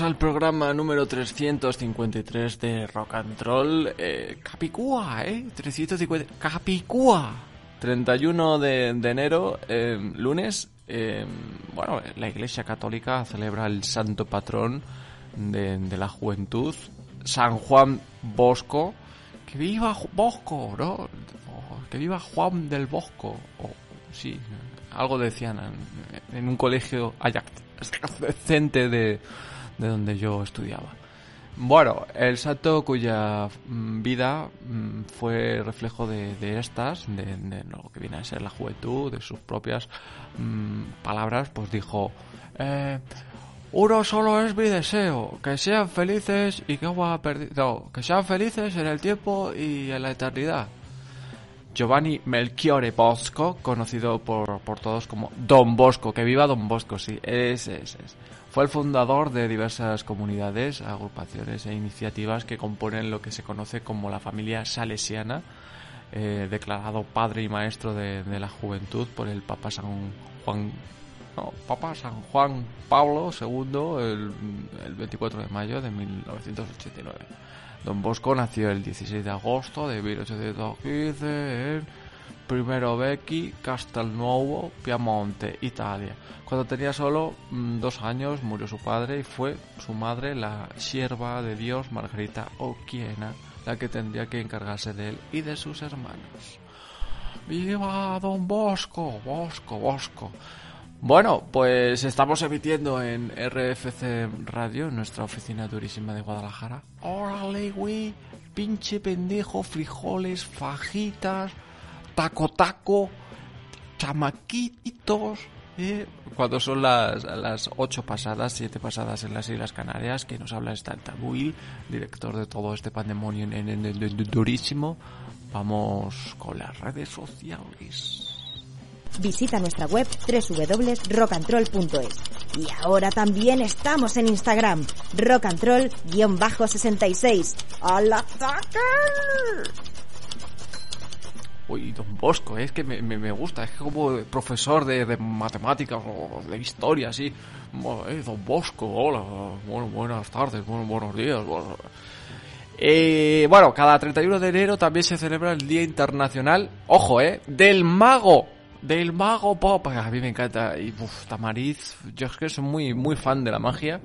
Al programa número 353 de Rock and Roll. Eh, Capicúa, ¿eh? 350. Capicúa. 31 de, de enero, eh, lunes. eh, bueno, la Iglesia Católica celebra el santo patrón de, la juventud, San Juan Bosco. Que viva Bosco, ¿no? O que viva Juan del Bosco. O, sí, algo decían en, un colegio adyacente de, de donde yo estudiaba. Bueno, el santo cuya mm, vida mm, fue reflejo de, estas, de, lo que viene a ser la juventud, de sus propias mm, palabras, pues dijo, eh, uno solo es mi deseo, que sean felices y que agua perdido, que sean felices en el tiempo y en la eternidad. Giovanni Melchiore Bosco, conocido por, por todos como Don Bosco, que viva Don Bosco, sí, ese es, es. Fue el fundador de diversas comunidades, agrupaciones e iniciativas que componen lo que se conoce como la familia salesiana, eh, declarado padre y maestro de, la juventud por el Papa San Juan, no, Papa San Juan Pablo II el, el 24 de mayo de 1989. Don Bosco nació el 16 de agosto de 1815 en Primero Becchi, Castelnuovo, Piamonte, Italia. Cuando tenía solo mm, dos años murió su padre y fue su madre, la sierva de Dios Margarita Oquiena, la que tendría que encargarse de él y de sus hermanos. ¡Viva Don Bosco! Bosco, Bosco. Bueno, pues estamos emitiendo en RFC Radio, en nuestra oficina durísima de Guadalajara. ¡Órale, güey! Pinche pendejo, frijoles, fajitas, taco taco, chamaquitos. ¿eh? Cuando son las, las 8 pasadas, 7 pasadas en las Islas Canarias, que nos habla Stan Tabuil, director de todo este pandemonio en, en- en el durísimo. Vamos con las redes sociales. Visita nuestra web www.rockandroll.es. Y ahora también estamos en Instagram, rockandroll-66. ¡Al ataque! Uy, Don Bosco, es que me, me, gusta, es que como profesor de, matemáticas o de historia, así. Eh, Don Bosco, hola, bueno, buenas tardes, bueno, buenos días. Bueno. Eh, bueno, cada 31 de enero también se celebra el Día Internacional, ojo, eh, del mago. Del mago pop, a mí me encanta. Y uf, Tamariz, yo es que soy muy, muy fan de la magia.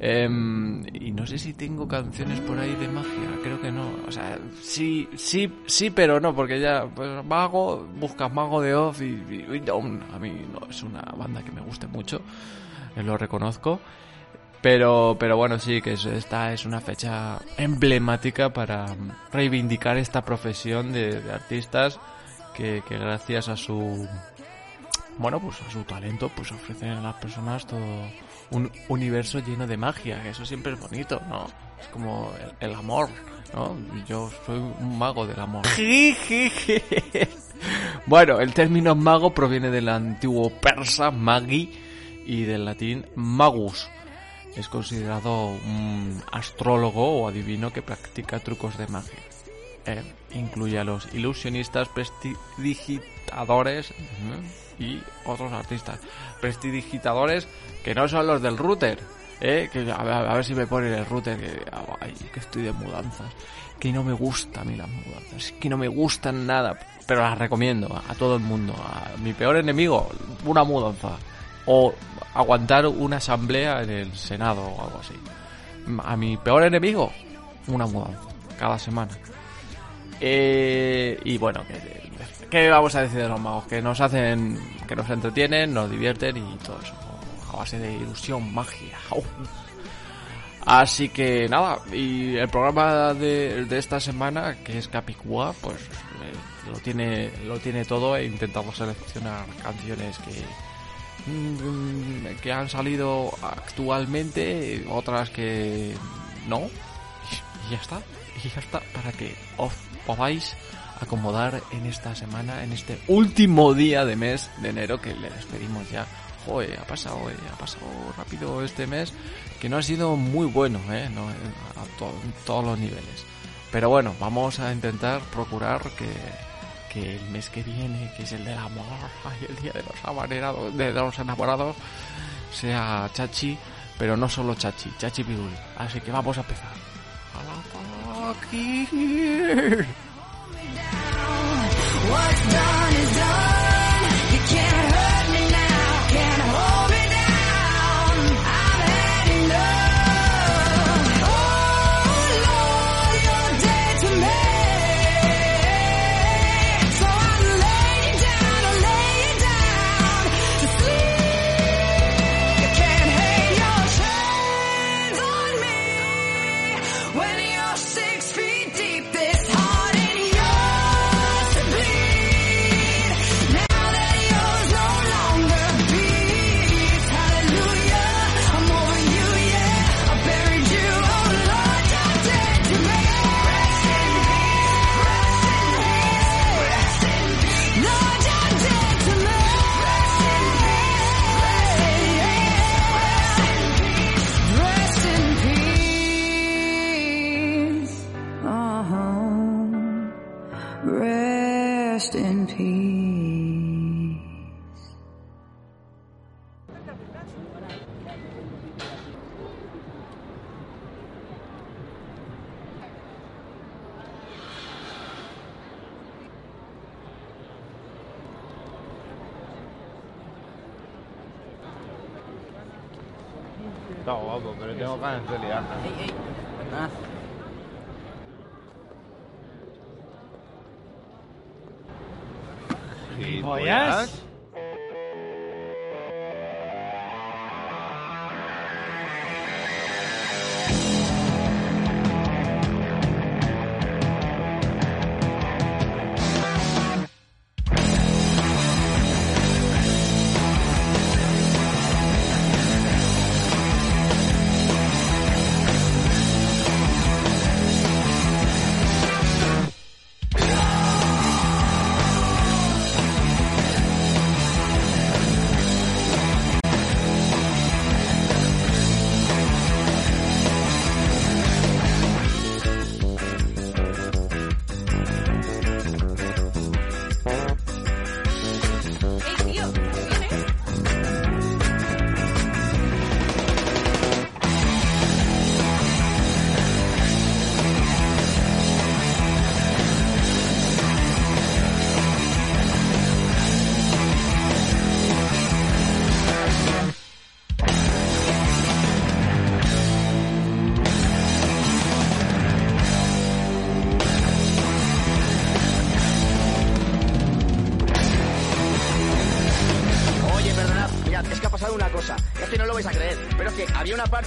Em, y no sé si tengo canciones por ahí de magia, creo que no. O sea, sí, sí, sí, pero no, porque ya, pues, Mago, buscas Mago de Oz y, no, a mí no es una banda que me guste mucho, eh, lo reconozco. Pero, pero bueno, sí, que es- esta es una fecha emblemática para reivindicar esta profesión de, artistas que gracias a su bueno, pues a su talento, pues ofrecen a las personas todo un universo lleno de magia, eso siempre es bonito, ¿no? Es como el, amor, ¿no? Yo soy un mago del amor. bueno, el término mago proviene del antiguo persa magi y del latín magus. Es considerado un astrólogo o adivino que practica trucos de magia. Eh, incluye a los ilusionistas, prestidigitadores ujú, y otros artistas. Prestidigitadores que no son los del router. Eh, que a ver, a ver si me ponen el router que, ay, que estoy de mudanzas. Que no me gustan a mí las mudanzas. Que no me gustan nada. Pero las recomiendo a, todo el mundo. A mi peor enemigo, una mudanza. O aguantar una asamblea en el Senado o algo así. A mi peor enemigo, una mudanza. Cada semana. Eh, y bueno, ¿qué, ¿qué vamos a decir de los magos? Que nos hacen, que nos entretienen, nos divierten y todo eso. A base de ilusión, magia. Así que nada, y el programa de, de esta semana, que es Capicúa, pues eh, lo tiene lo tiene todo e intentamos seleccionar canciones que mm, que han salido actualmente, otras que no, y ya está, y ya está, para que os podáis acomodar en esta semana, en este último día de mes de enero que le despedimos ya. Joder, ha pasado, eh, ha pasado rápido este mes, que no ha sido muy bueno, eh, no, a en todos los niveles. Pero bueno, vamos a intentar procurar que, que el mes que viene, que es el del amor, ay, el día de los amanerados, de los enamorados, sea chachi, pero no solo chachi, chachi pirul. Así que vamos a empezar. ¡Al ataque! What's done is done. ¿Gilipollas?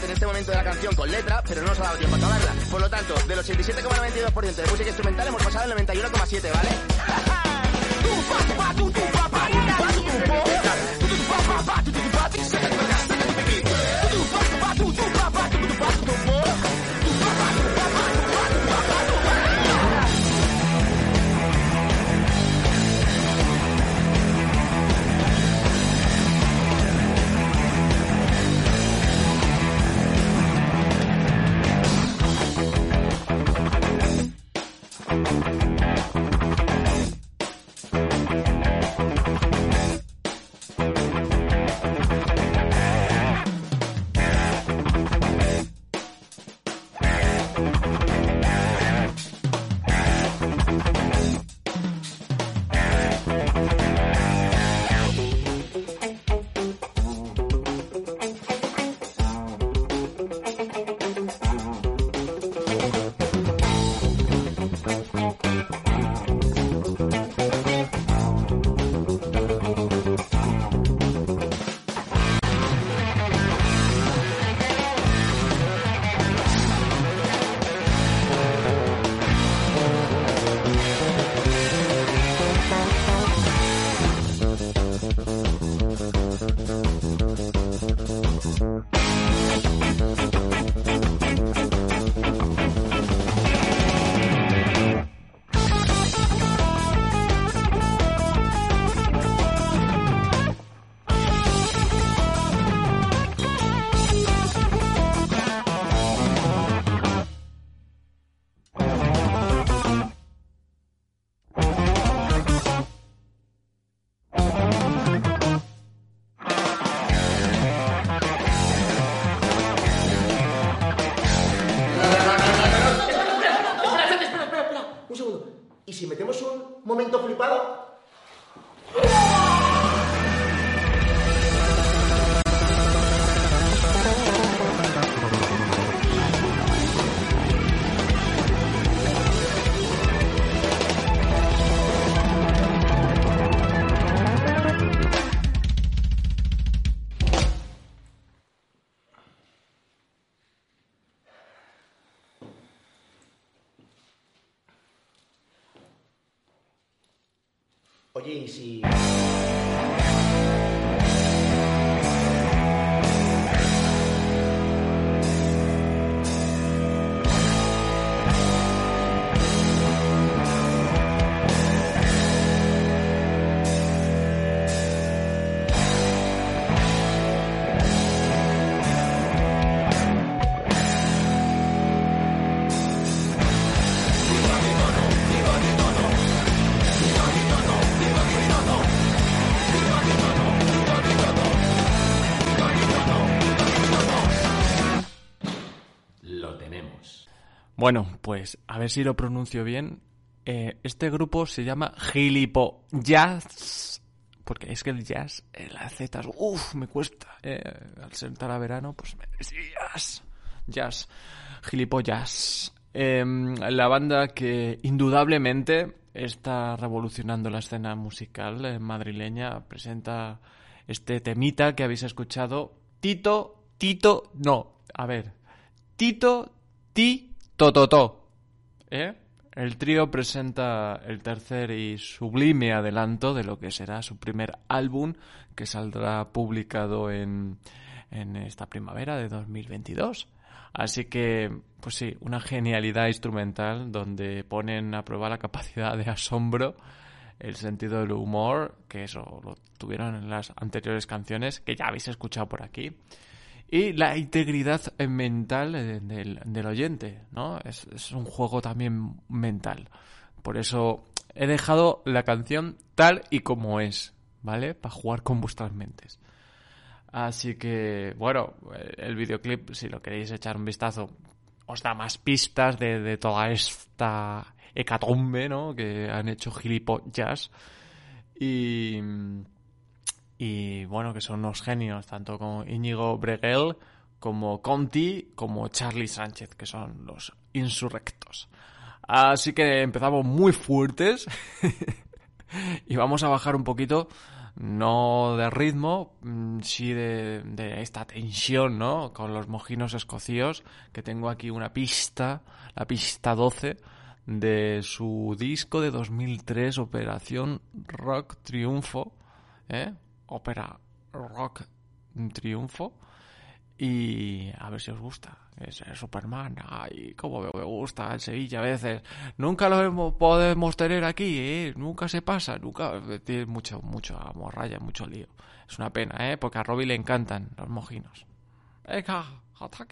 En este momento de la canción con letra, pero no nos ha dado tiempo a acabarla. Por lo tanto, del 87,92% de música instrumental hemos pasado al 91,7, ¿vale? Oye, ¿y si... pues a ver si lo pronuncio bien. Eh, este grupo se llama Gilipo Jazz. Porque es que el jazz, eh, las zetas, uff, me cuesta. Eh, al sentar a verano, pues me jazz. Jazz. Gilipollas. Eh, la banda que indudablemente está revolucionando la escena musical eh, madrileña presenta este temita que habéis escuchado. Tito, Tito, no, a ver, Tito, Ti, Tototo. ¿Eh? El trío presenta el tercer y sublime adelanto de lo que será su primer álbum que saldrá publicado en, en esta primavera de 2022. Así que, pues sí, una genialidad instrumental donde ponen a prueba la capacidad de asombro, el sentido del humor, que eso lo tuvieron en las anteriores canciones, que ya habéis escuchado por aquí y la integridad mental del, del oyente, ¿no? Es, un juego también mental. Por eso he dejado la canción tal y como es, ¿vale? Para jugar con vuestras mentes. Así que, bueno, el videoclip, si lo queréis echar un vistazo, os da más pistas de, de toda esta hecatombe, ¿no? Que han hecho gilipollas. Y, y bueno, que son unos genios, tanto como Íñigo Breguel, como Conti, como Charlie Sánchez, que son los insurrectos. Así que empezamos muy fuertes y vamos a bajar un poquito, no de ritmo, mm, sí de, de esta tensión, ¿no? Con los mojinos escocíos, que tengo aquí una pista, la pista 12, de su disco de 2003, Operación Rock Triunfo, ¿eh? Ópera Rock Triunfo. Y a ver si os gusta. Es Superman. Ay, cómo me me gusta el Sevilla a veces. Nunca lo hemos- podemos tener aquí, ¿eh? Nunca se pasa, nunca. Tiene mucho, mucho morralla, mucho lío. Es una pena, ¿eh? Porque a Robbie le encantan los mojinos. Hasta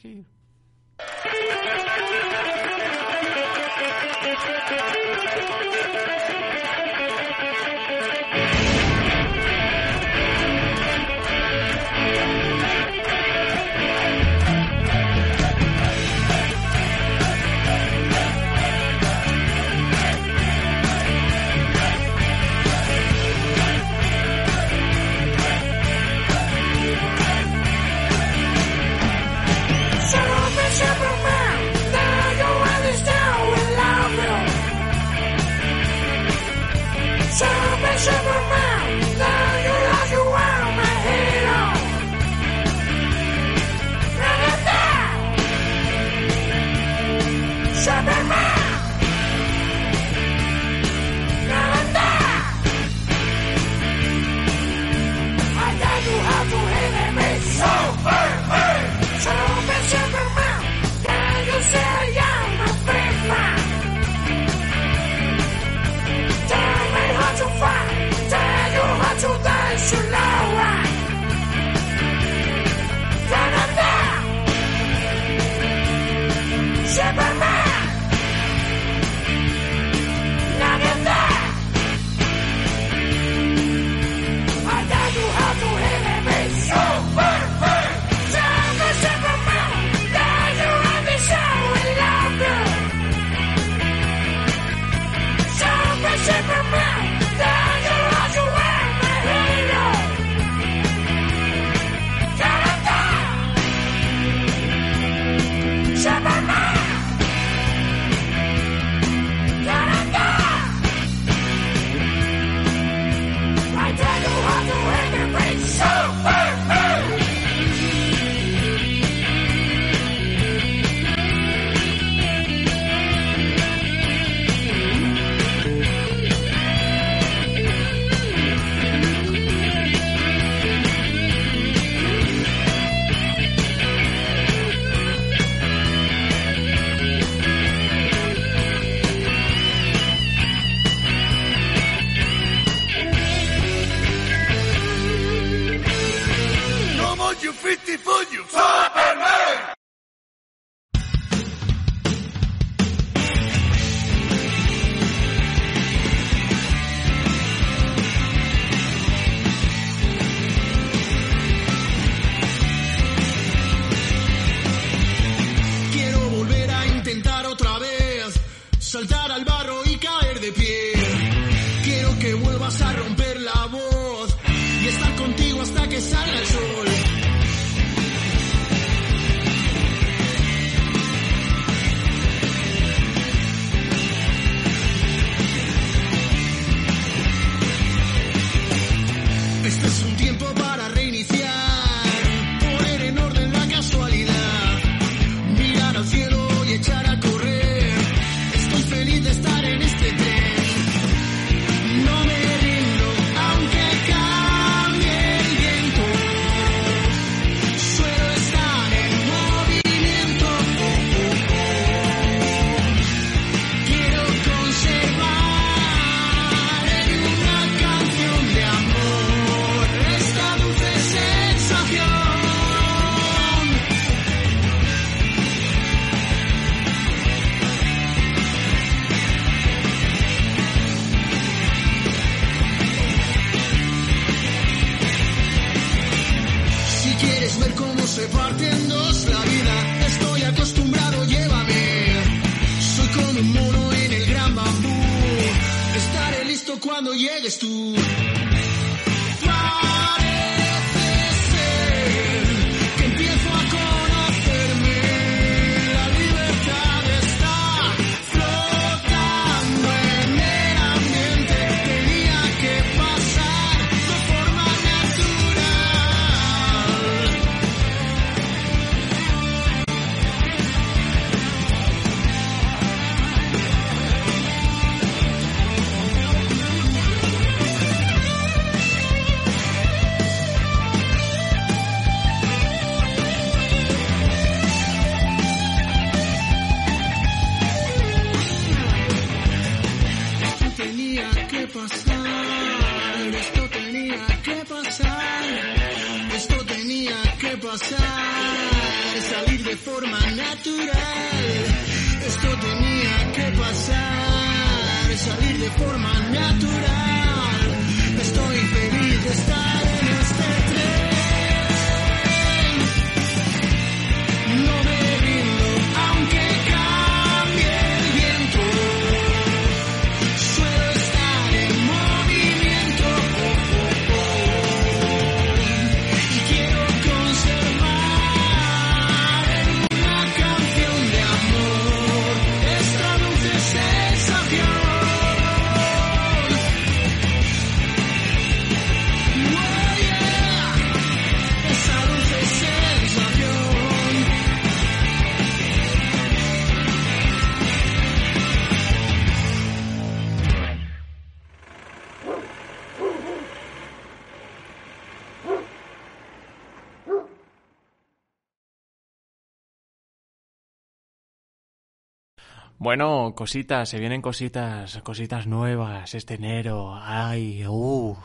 Bueno, cositas, se vienen cositas, cositas nuevas este enero. Ay, uh.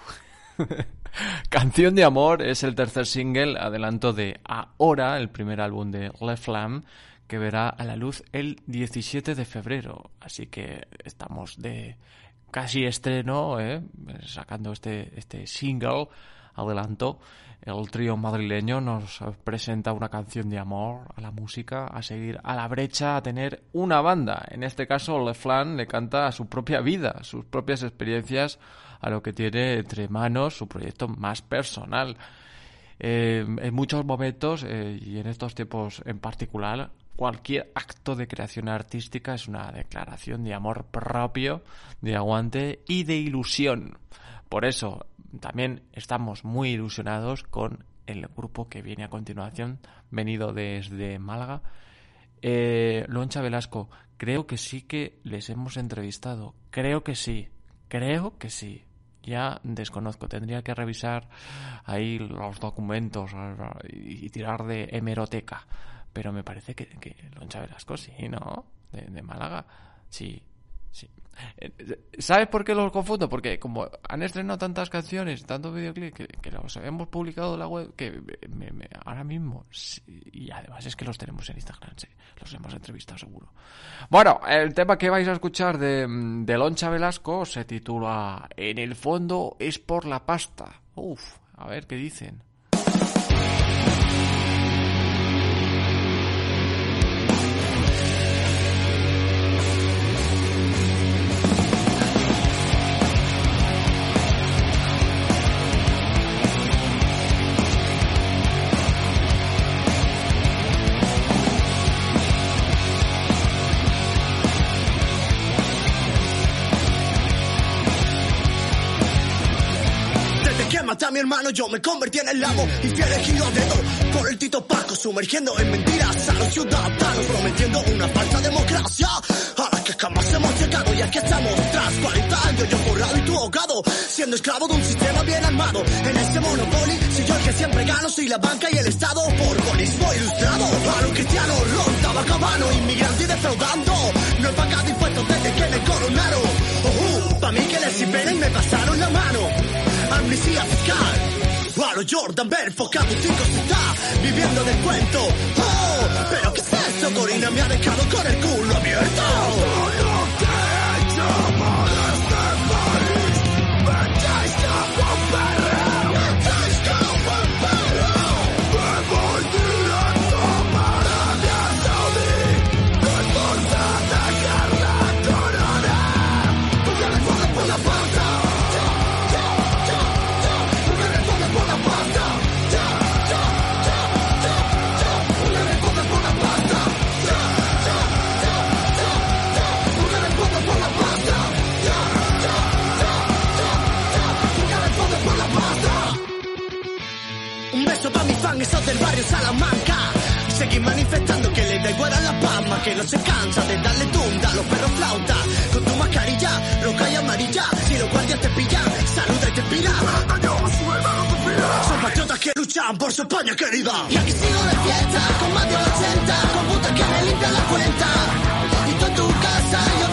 Canción de Amor es el tercer single, adelanto de Ahora, el primer álbum de Le Flam, que verá a la luz el 17 de febrero. Así que estamos de casi estreno, ¿eh? sacando este, este single, adelanto. El trío madrileño nos presenta una canción de amor a la música, a seguir a la brecha, a tener una banda. En este caso, Le Flan le canta a su propia vida, sus propias experiencias, a lo que tiene entre manos su proyecto más personal. Eh, en muchos momentos, eh, y en estos tiempos en particular, cualquier acto de creación artística es una declaración de amor propio, de aguante y de ilusión. Por eso, también estamos muy ilusionados con el grupo que viene a continuación, venido desde Málaga. Eh, Loncha Velasco, creo que sí que les hemos entrevistado. Creo que sí. Creo que sí. Ya desconozco. Tendría que revisar ahí los documentos y tirar de hemeroteca. Pero me parece que, que Loncha Velasco sí, ¿no? De, de Málaga. Sí, ¿Sabes por qué los confundo? Porque como han estrenado tantas canciones, tantos videoclips que, que los hemos publicado en la web, que me- ahora mismo, y además es que los tenemos en Instagram, sí, los hemos entrevistado seguro. Bueno, el tema que vais a escuchar de, de Loncha Velasco se titula En el fondo es por la pasta. Uf, a ver qué dicen. Hermano, yo me convertí en el amo. Infiel elegido de todo por el Tito Paco, sumergiendo en mentiras a los ciudadanos, prometiendo una falsa democracia a la que jamás hemos llegado. Y aquí estamos tras 40 años, yo forrado y tú ahogado, siendo esclavo de un sistema bien armado. En este monopoly, soy yo el que siempre gano, soy la banca y el Estado, borbonismo ilustrado. A lo cristiano, ron, tabacabano, inmigrante y defraudando. No he pagado impuestos desde que me coronaron. Oh, pa' mí que les y me pasaron la mano. Amnistía fiscal. A Jordan Bell, focado cinco se está viviendo del cuento. Oh, pero ¿qué es esto? Corina me ha dejado con el culo abierto. Del barrio Salamanca. Seguir manifestando que le da igual a la palma, que no se cansa de darle tunda a los perros flauta. Con tu mascarilla, roja y amarilla, si los guardias te pillan, saluda y te pira. Son patriotas que luchan por su España querida. Y aquí sigo de fiesta, con más de 80, con putas que me limpian la cuenta. Y tú en tu casa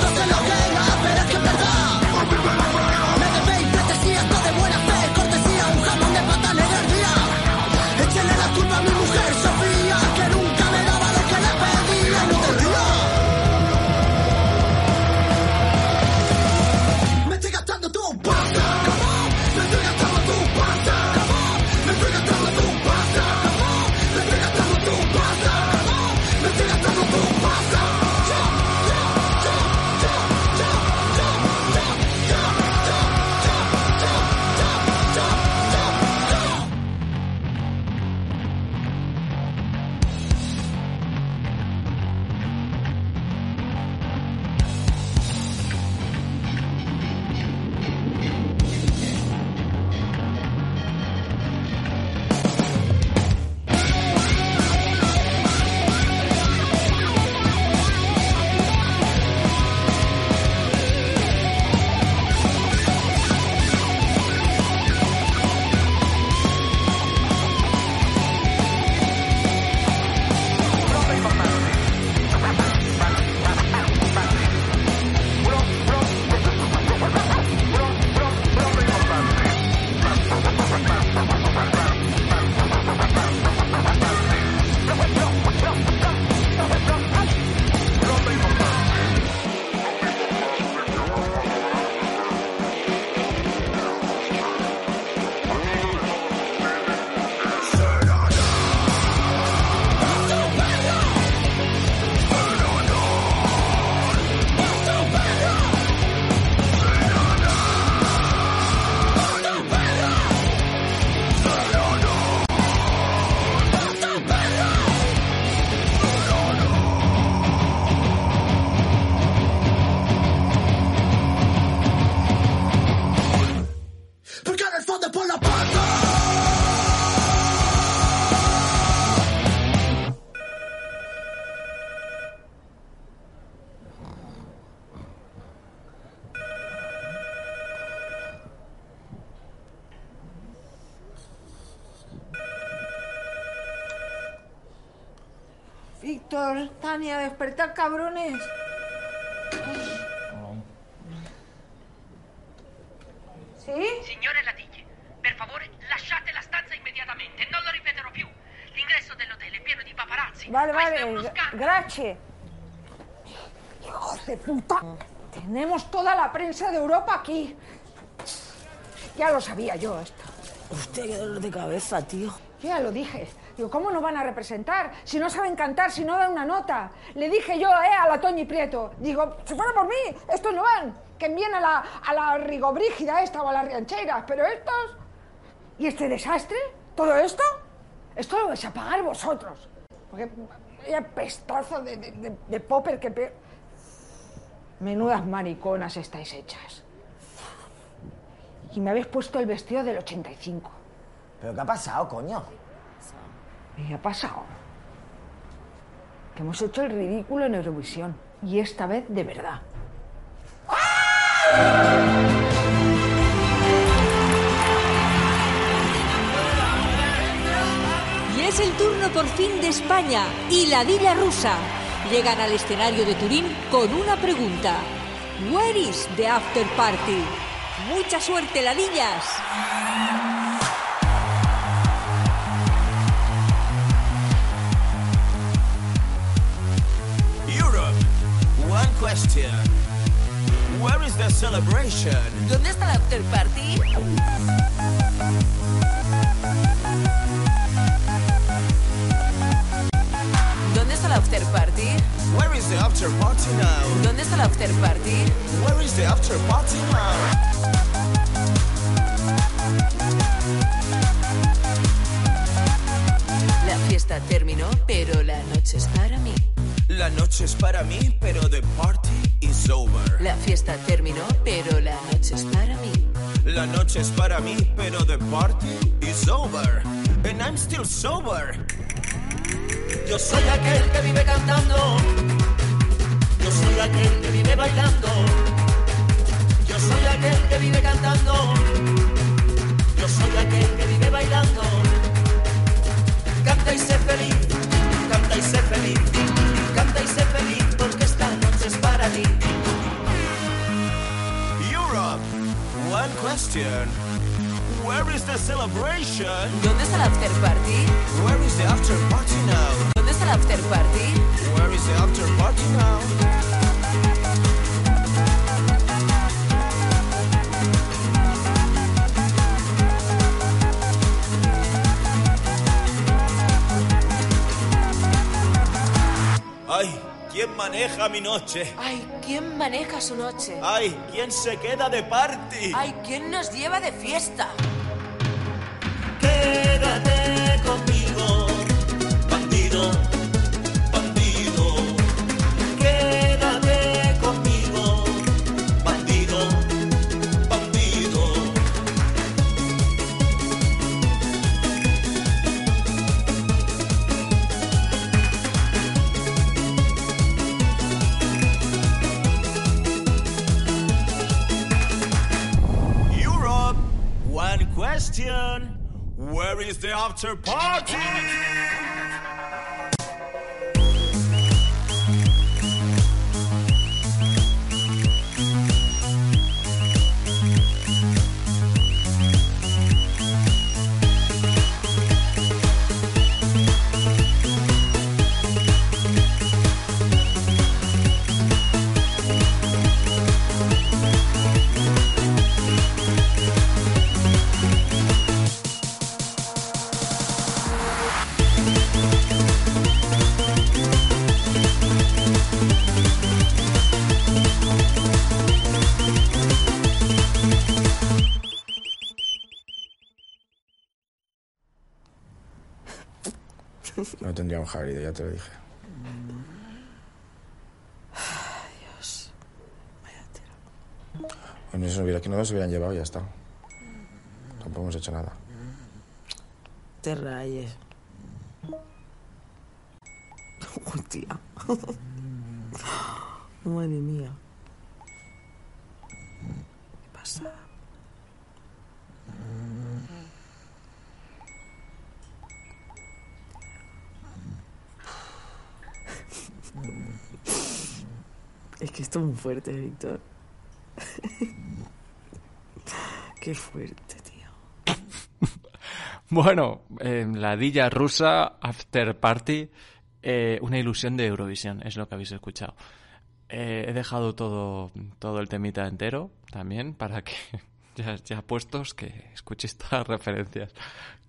Víctor, Tania, despertad, cabrones. Sì? Signore Ladiglie, per favore lasciate la stanza immediatamente, non lo ripeterò più. L'ingresso dell'hotel è pieno di paparazzi. Vale, vale, grazie. Hijos de puta. Tenemos toda la prensa de Europa aquí. Ya lo sabía yo esto. Usted qué dolor de cabeza, tío. Yo ya lo dije. Digo, ¿cómo no van a representar? Si no saben cantar, si no dan una nota. Le dije yo, eh, a la Toñi Prieto. Digo, si fuera por mí, estos no van. Que envíen a la, a la Rigobrígida esta o a las Riancheras. Pero estos... ¿Y este desastre? ¿Todo esto? Esto lo vais a pagar vosotros. Porque vaya pestazo de, de, popper que... Menudas mariconas estáis hechas. y me habéis puesto el vestido del 85. ¿Pero qué ha pasado, coño? ¿Y ha pasado? Que hemos hecho el ridículo en Eurovisión. Y esta vez de verdad. Y es el turno por fin de España y la Dilla rusa. Llegan al escenario de Turín con una pregunta. Where is the after party? Mucha suerte, ladillas. Question. Where is the celebration? ¿Dónde está la after party? ¿Dónde está la after party? Where is the after party now? ¿Dónde está la after party? Where is the after party now? La fiesta terminó, pero la noche es para mí. La noche es para mí, pero the party is over. La fiesta terminó, pero la noche es para mí. La noche es para mí, pero the party is over. And I'm still sober. Yo soy aquel que vive cantando. Yo soy aquel que vive bailando. Yo soy aquel que vive cantando. Yo soy aquel que vive bailando. Canta y sé feliz, canta y sé feliz, canta y sé feliz porque esta noche es para ti. Europe, one question. Where is the celebration? ¿Dónde está la after party? Where is the after party now? ¿Dónde está la after party? Where is the after party now? ¿Quién maneja mi noche? Ay, ¿quién maneja su noche? Ay, ¿quién se queda de party? Ay, ¿quién nos lleva de fiesta? Quédate after party? No ya te lo dije. Dios. Bueno, si hubiera, que no nos hubieran llevado, ya está. Tampoco hemos hecho nada. Te rayes. Hostia. Madre mía. ¿Qué pasa? Muy fuerte, Víctor. Qué fuerte, tío. Bueno, eh, la Dilla rusa, After Party, eh, una ilusión de Eurovisión, es lo que habéis escuchado. Eh, he dejado todo, todo el temita entero también para que, ya, ya puestos, que escuchéis todas las referencias.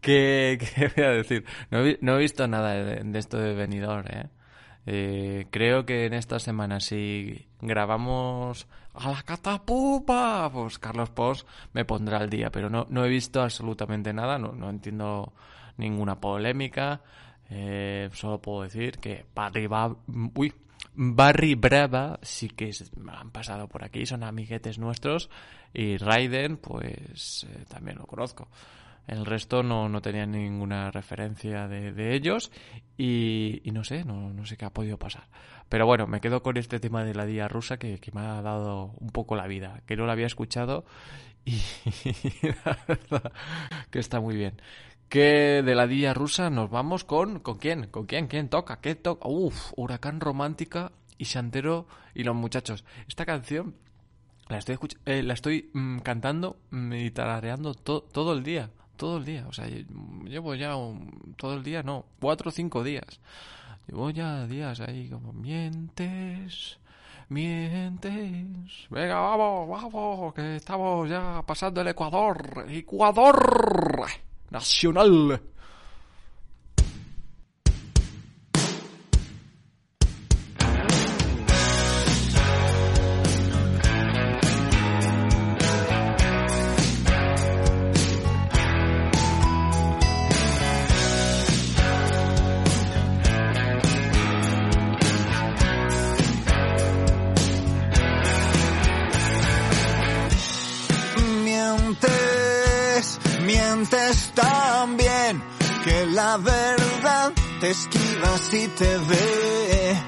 ¿Qué, qué voy a decir? No he, no he visto nada de, esto de venidor, ¿eh? Creo que en esta semana si grabamos a la catapupa, pues Carlos Pos me pondrá al día, pero no, no he visto absolutamente nada, no, no entiendo ninguna polémica, eh, solo puedo decir que arriba, uy, Barry Brava sí que han pasado por aquí, son amiguetes nuestros. Y Raiden, pues eh, también lo conozco. El resto no, no tenía ninguna referencia de, de ellos y, no sé, no, no sé qué ha podido pasar. Pero bueno, me quedo con este tema de la día rusa que, que me ha dado un poco la vida, que no la había escuchado y la verdad que está muy bien. Que de la día rusa nos vamos con... ¿Con quién? ¿Con quién? ¿Quién toca? ¿Qué toca? Uf, Huracán Romántica y Santero y los muchachos. Esta canción la estoy, eh, la estoy mm, cantando y tarareando to- todo el día. Todo el día. O sea, lle- llevo ya un- todo el día, no, cuatro o cinco días. Llevo ya días ahí como mientes, mientes. Venga, vamos, vamos, que estamos ya pasando el Ecuador. Ecuador Nacional. Mientes tan bien que la verdad te esquiva si te ve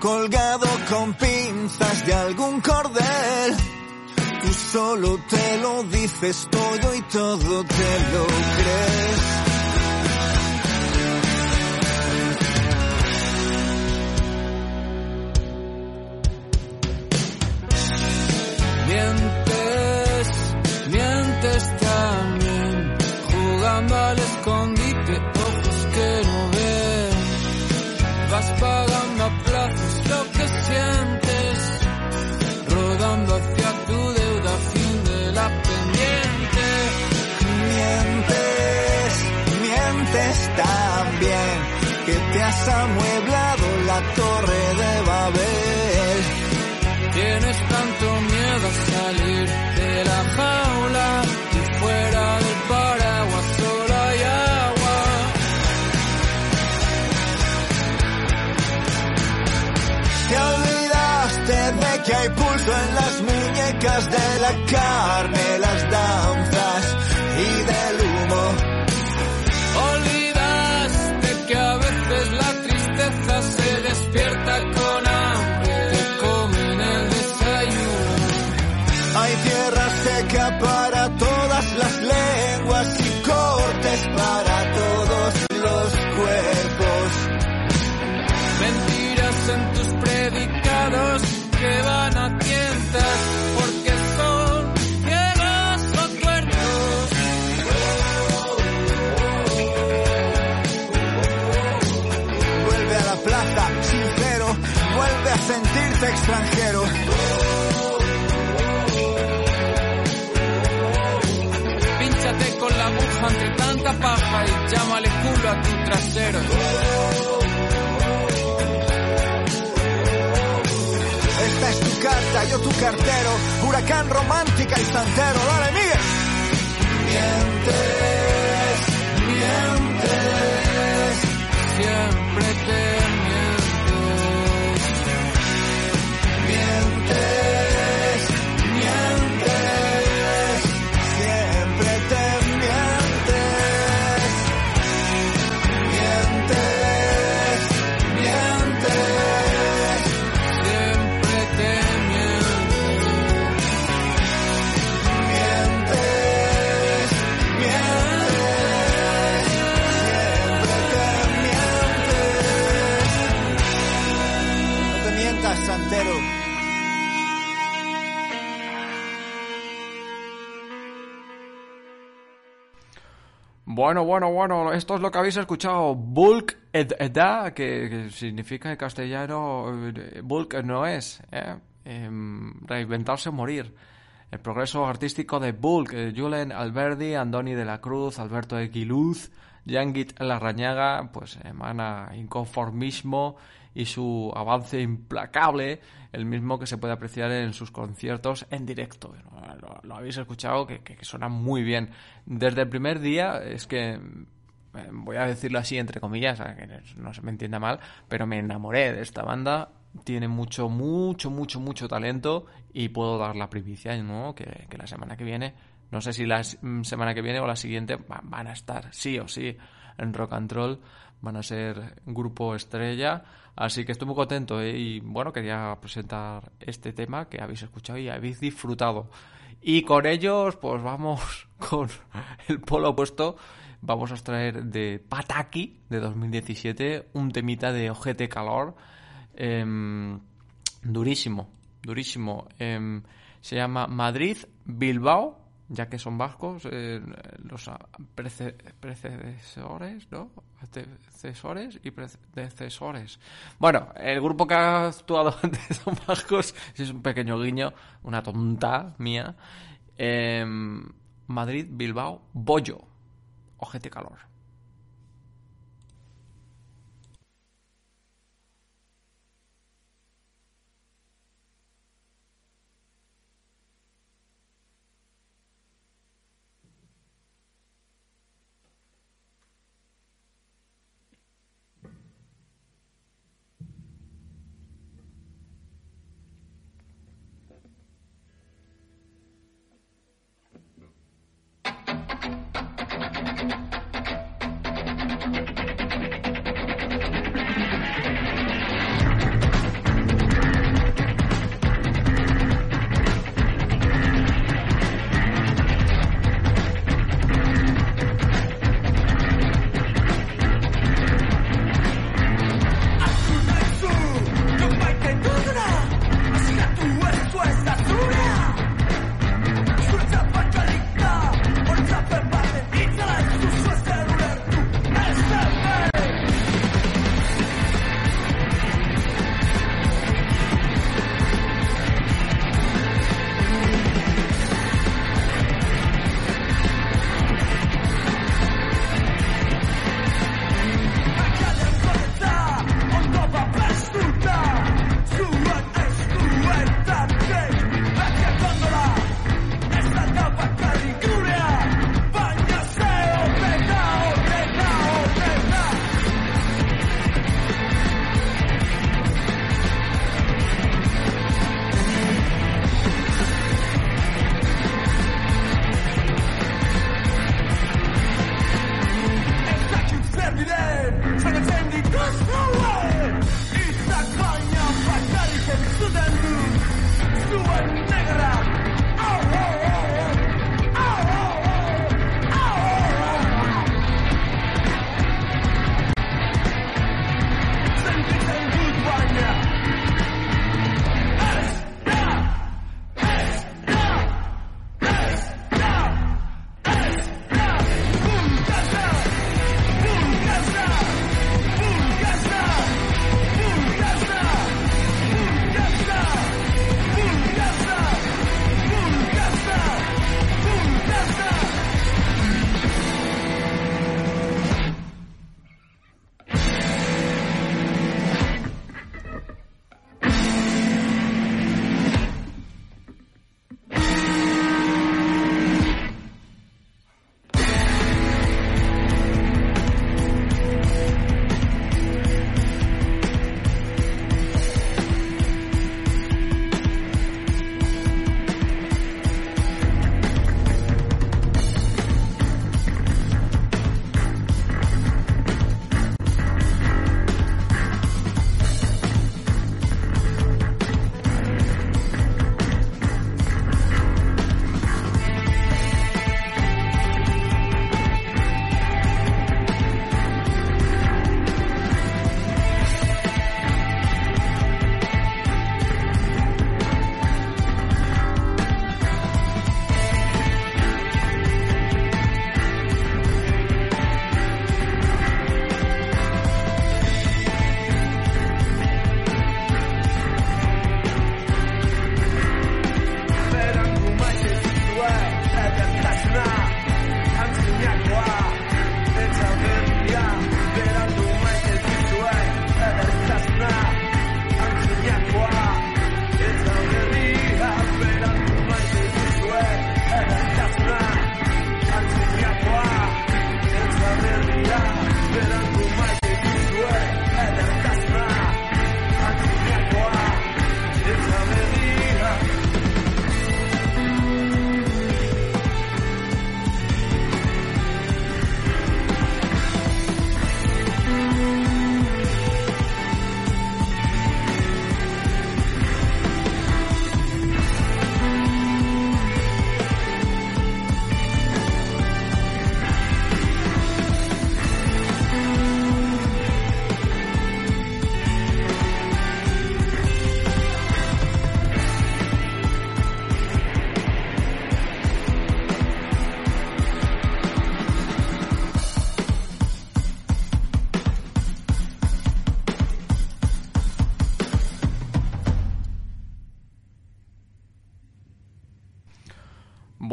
colgado con pinzas de algún cordel. Tú solo te lo dices todo y todo te lo crees. Rodando hacia tu deuda, fin de la pendiente. Mientes, mientes tan bien que te has amueblado la torre de la carne, cartero, huracán romántica y santero, dale Miguel. Bueno, bueno, bueno, esto es lo que habéis escuchado. Bulk ed edad, que, que significa en castellano eh, bulk no es, ¿eh? Em, reinventarse o morir. El progreso artístico de Bulk, eh, Julen Alberdi, Andoni de la Cruz, Alberto Equiluz, Yangit Larrañaga, pues emana inconformismo y su avance implacable, el mismo que se puede apreciar en sus conciertos en directo. Lo, habéis escuchado, que, que- suena muy bien. Desde el primer día, es que eh, voy a decirlo así entre comillas, que no se me entienda mal, pero me enamoré de esta banda tiene mucho, mucho, mucho, mucho talento y puedo dar la primicia, ¿no? Que, que la semana que viene, no sé si la mm, semana que viene o la siguiente, va- van a estar sí o sí en Rock and Roll, van a ser grupo estrella, así que estoy muy contento ¿eh? y bueno, quería presentar este tema que habéis escuchado y habéis disfrutado. Y con ellos, pues vamos con el polo opuesto. Vamos a extraer de Pataki de 2017 un temita de Ojete Calor. em, durísimo, durísimo. Em, se llama Madrid Bilbao, ya que son vascos, eh, los prece- predecesores, ¿no? Antecesores y predecesores. Bueno, el grupo que ha actuado antes son vascos, es un pequeño guiño, una tonta mía. Em, Madrid Bilbao Bollo, ojete calor.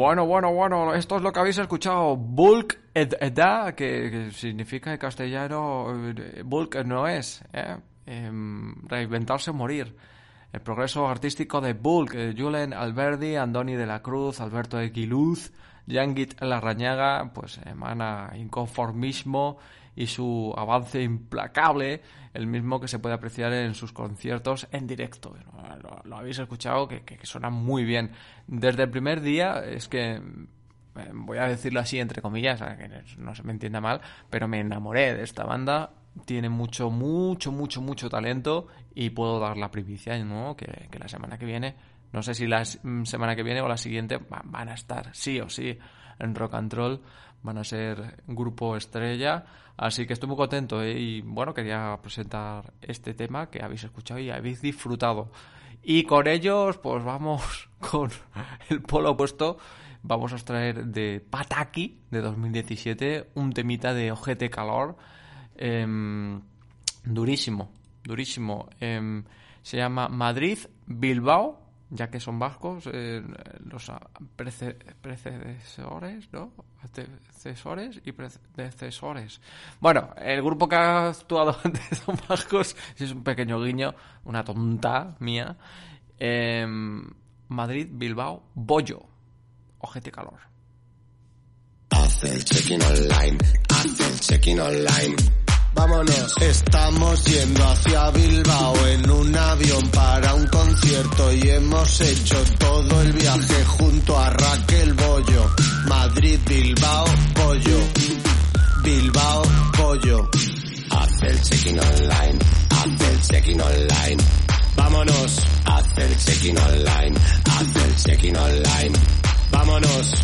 Bueno, bueno, bueno, esto es lo que habéis escuchado. Bulk ed edad, que, que significa en castellano eh, bulk no es, ¿eh? Em, reinventarse o morir. El progreso artístico de Bulk, eh, Julen Alberdi, Andoni de la Cruz, Alberto de Quiluz, Yangit Larrañaga, pues emana inconformismo y su avance implacable, el mismo que se puede apreciar en sus conciertos en directo. Lo, habéis escuchado, que, que- suena muy bien. Desde el primer día, es que eh, voy a decirlo así entre comillas, que no se me entienda mal, pero me enamoré de esta banda. Tiene mucho, mucho, mucho, mucho talento y puedo dar la primicia, ¿no? Que, que la semana que viene, no sé si la mm, semana que viene o la siguiente, va- van a estar sí o sí en Rock and Roll, van a ser grupo estrella, así que estoy muy contento ¿eh? y bueno, quería presentar este tema que habéis escuchado y habéis disfrutado. Y con ellos, pues vamos con el polo opuesto. Vamos a extraer de Pataki de 2017 un temita de Ojete Calor. em, durísimo, durísimo. Em, se llama Madrid Bilbao, ya que son vascos, eh, los ah, prece- predecesores, ¿no? Antecesores y predecesores. Bueno, el grupo que ha actuado antes son vascos, es un pequeño guiño, una tonta mía. Em, Madrid Bilbao Bollo, ojete calor. Haz el check-in online, haz el check-in online. Vámonos, estamos yendo hacia Bilbao en un avión para un concierto y hemos hecho todo el viaje junto a Raquel Bollo. Madrid, Bilbao, Bollo. Bilbao, Bollo. Haz el check-in online, haz el check-in online. Vámonos, haz el check-in online, haz el check-in online. Vámonos.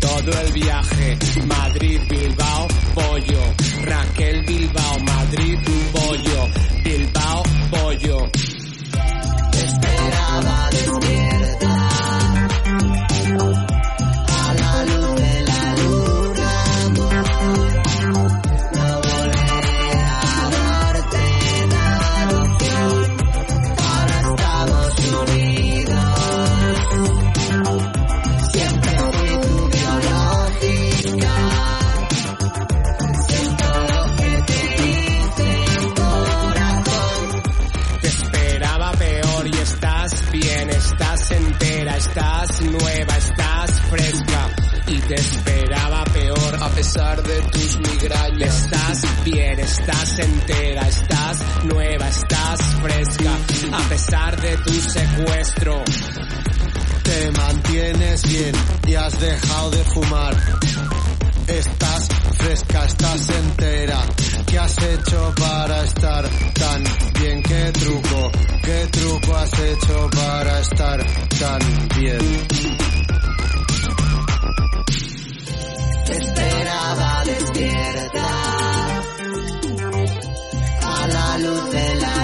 Todo el viaje, Madrid, Bilbao, Bollo. Raquel, Bilbao, Madrid, Bollo. Bilbao, Bollo. Estás nueva, estás fresca. Y te esperaba peor a pesar de tus migrañas. Estás bien, estás entera, estás nueva, estás fresca. A pesar de tu secuestro. Te mantienes bien y has dejado de fumar. Estás fresca, estás entera. ¿Qué has hecho para estar tan bien? ¿Qué truco? ¿Qué truco has hecho para estar tan bien? Te esperaba despierta a la luz de la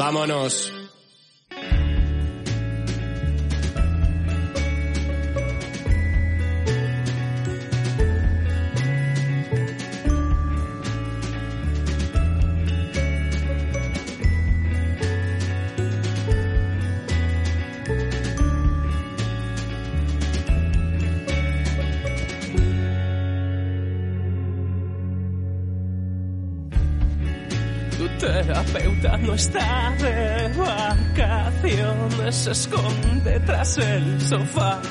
Vámonos. Está de vacaciones, se esconde tras el sofá.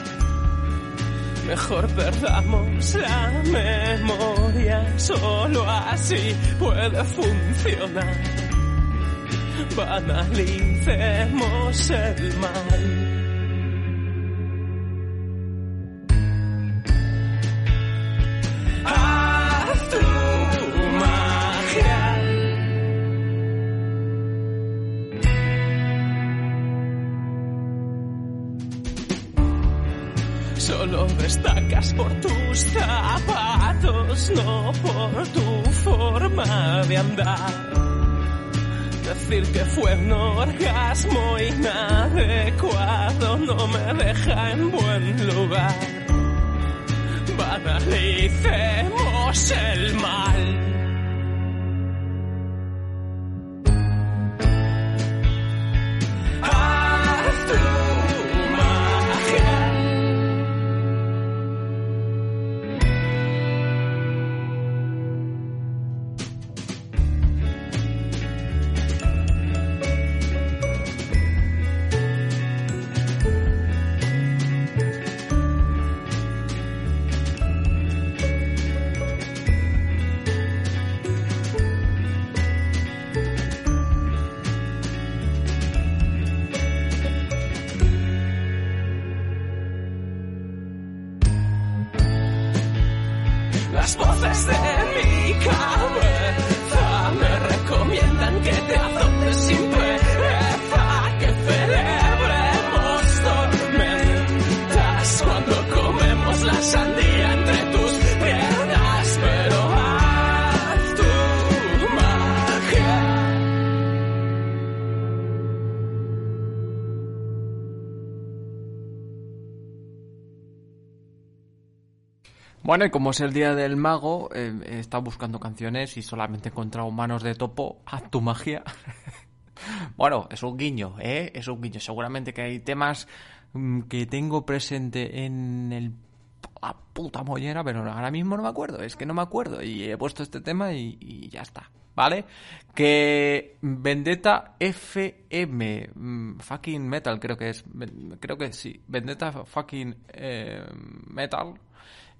Mejor perdamos la memoria, solo así puede funcionar. Banalicemos el mal. Decir que fue un orgasmo inadecuado no me deja en buen lugar. Banalicemos el mal. Bueno, y como es el día del mago, eh, he estado buscando canciones y solamente he encontrado manos de topo, haz tu magia. bueno, es un guiño, ¿eh? Es un guiño. Seguramente que hay temas mm, que tengo presente en el la puta mollera, pero ahora mismo no me acuerdo, es que no me acuerdo. Y he puesto este tema y, ya está, ¿vale? Que Vendetta FM, mm, fucking metal creo que es, creo que sí, Vendetta fucking eh, metal,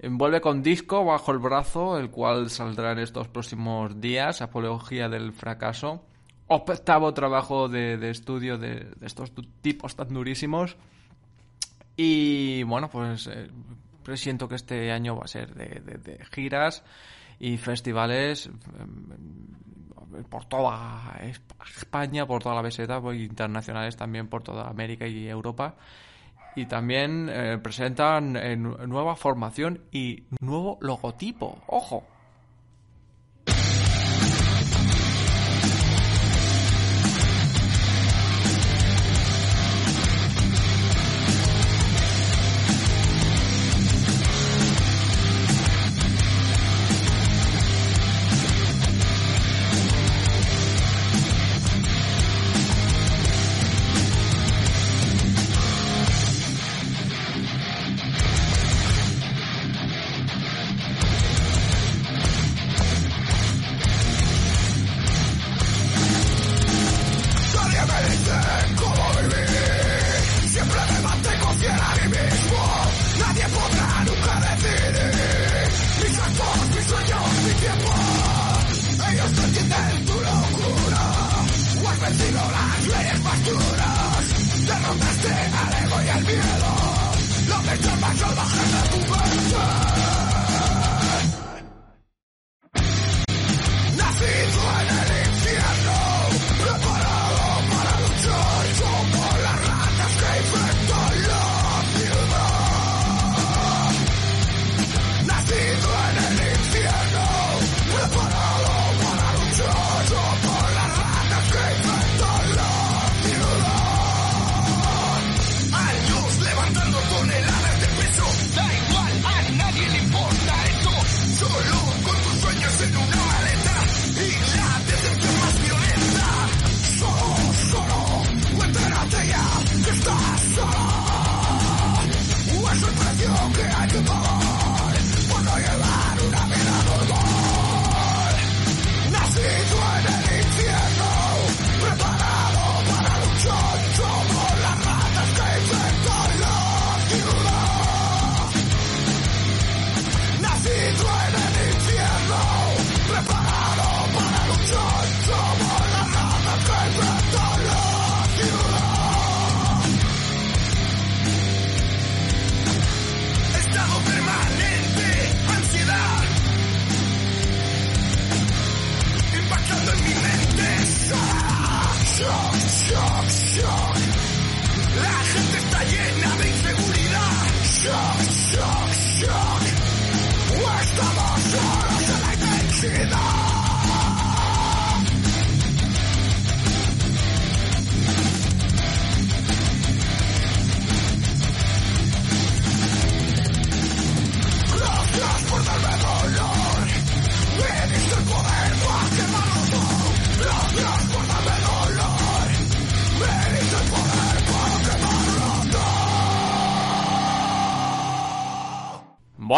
Vuelve con disco bajo el brazo, el cual saldrá en estos próximos días, Apología del Fracaso. Octavo trabajo de, de estudio de, estos tipos tan durísimos. Y bueno, pues eh, presiento que este año va a ser de, de- giras y festivales eh, por toda España, por toda la beseta, internacionales también por toda América y Europa. Y también eh, presentan eh, nu- nueva formación y nuevo logotipo. ¡Ojo!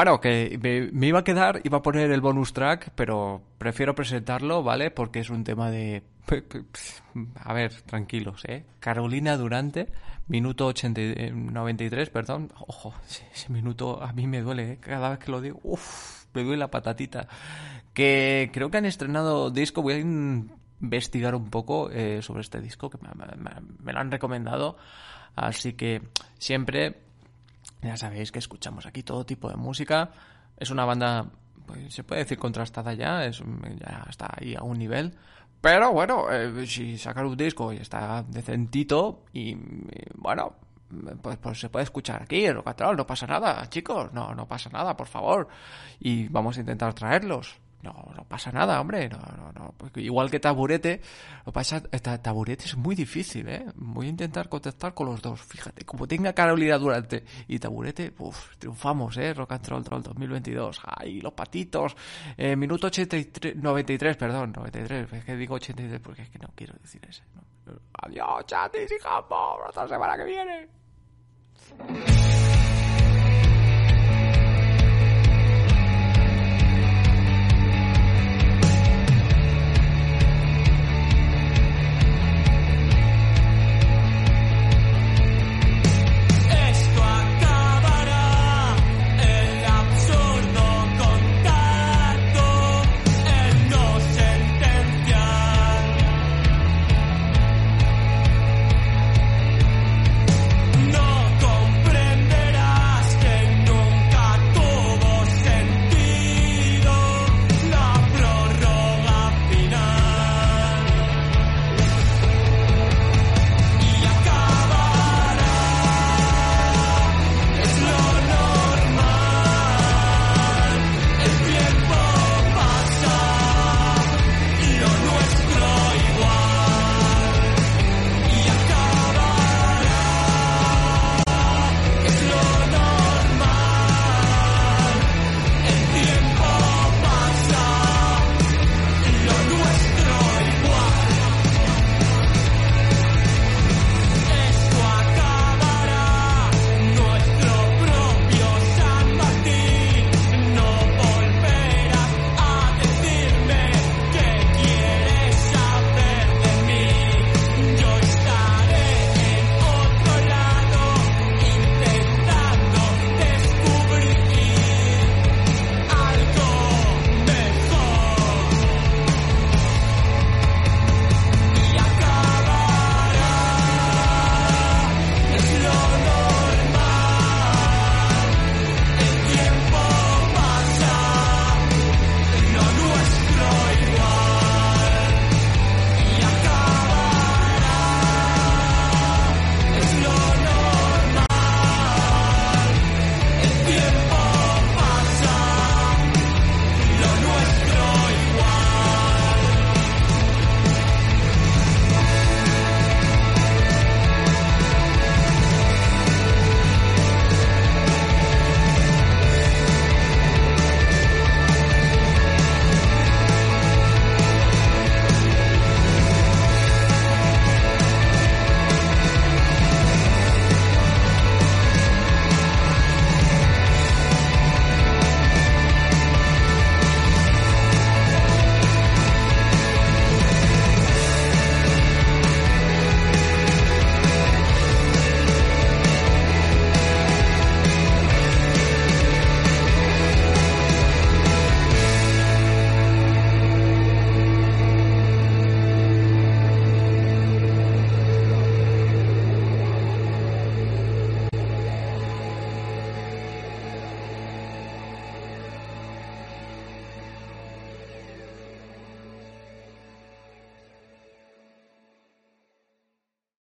Bueno, que me, iba a quedar, iba a poner el bonus track, pero prefiero presentarlo, ¿vale? Porque es un tema de... A ver, tranquilos, ¿eh? Carolina Durante, minuto 80, eh, 93, perdón. Ojo, ese minuto a mí me duele, ¿eh? Cada vez que lo digo, uff, me duele la patatita. Que creo que han estrenado disco, voy a investigar un poco eh, sobre este disco, que me, me- me lo han recomendado. Así que siempre ya sabéis que escuchamos aquí todo tipo de música. Es una banda, pues, se puede decir contrastada ya, es, ya está ahí a un nivel. Pero bueno, eh, si sacar un disco y está decentito y, bueno, pues, pues se puede escuchar aquí en Rocatrol, no pasa nada, chicos, no, no pasa nada, por favor. Y vamos a intentar traerlos. No, no pasa nada, hombre. No, no, no. Porque igual que taburete, lo pasa, ta- taburete es muy difícil, ¿eh? Voy a intentar contactar con los dos. Fíjate, como tenga Carolina Durante y taburete, uff, triunfamos, ¿eh? Rock and Roll Troll 2022. ¡Ay, los patitos! Eh, minuto 83, 93, perdón, 93. Es que digo 83 porque es que no quiero decir ese. ¿no? Adiós, chatis y jamón. Hasta la semana que viene.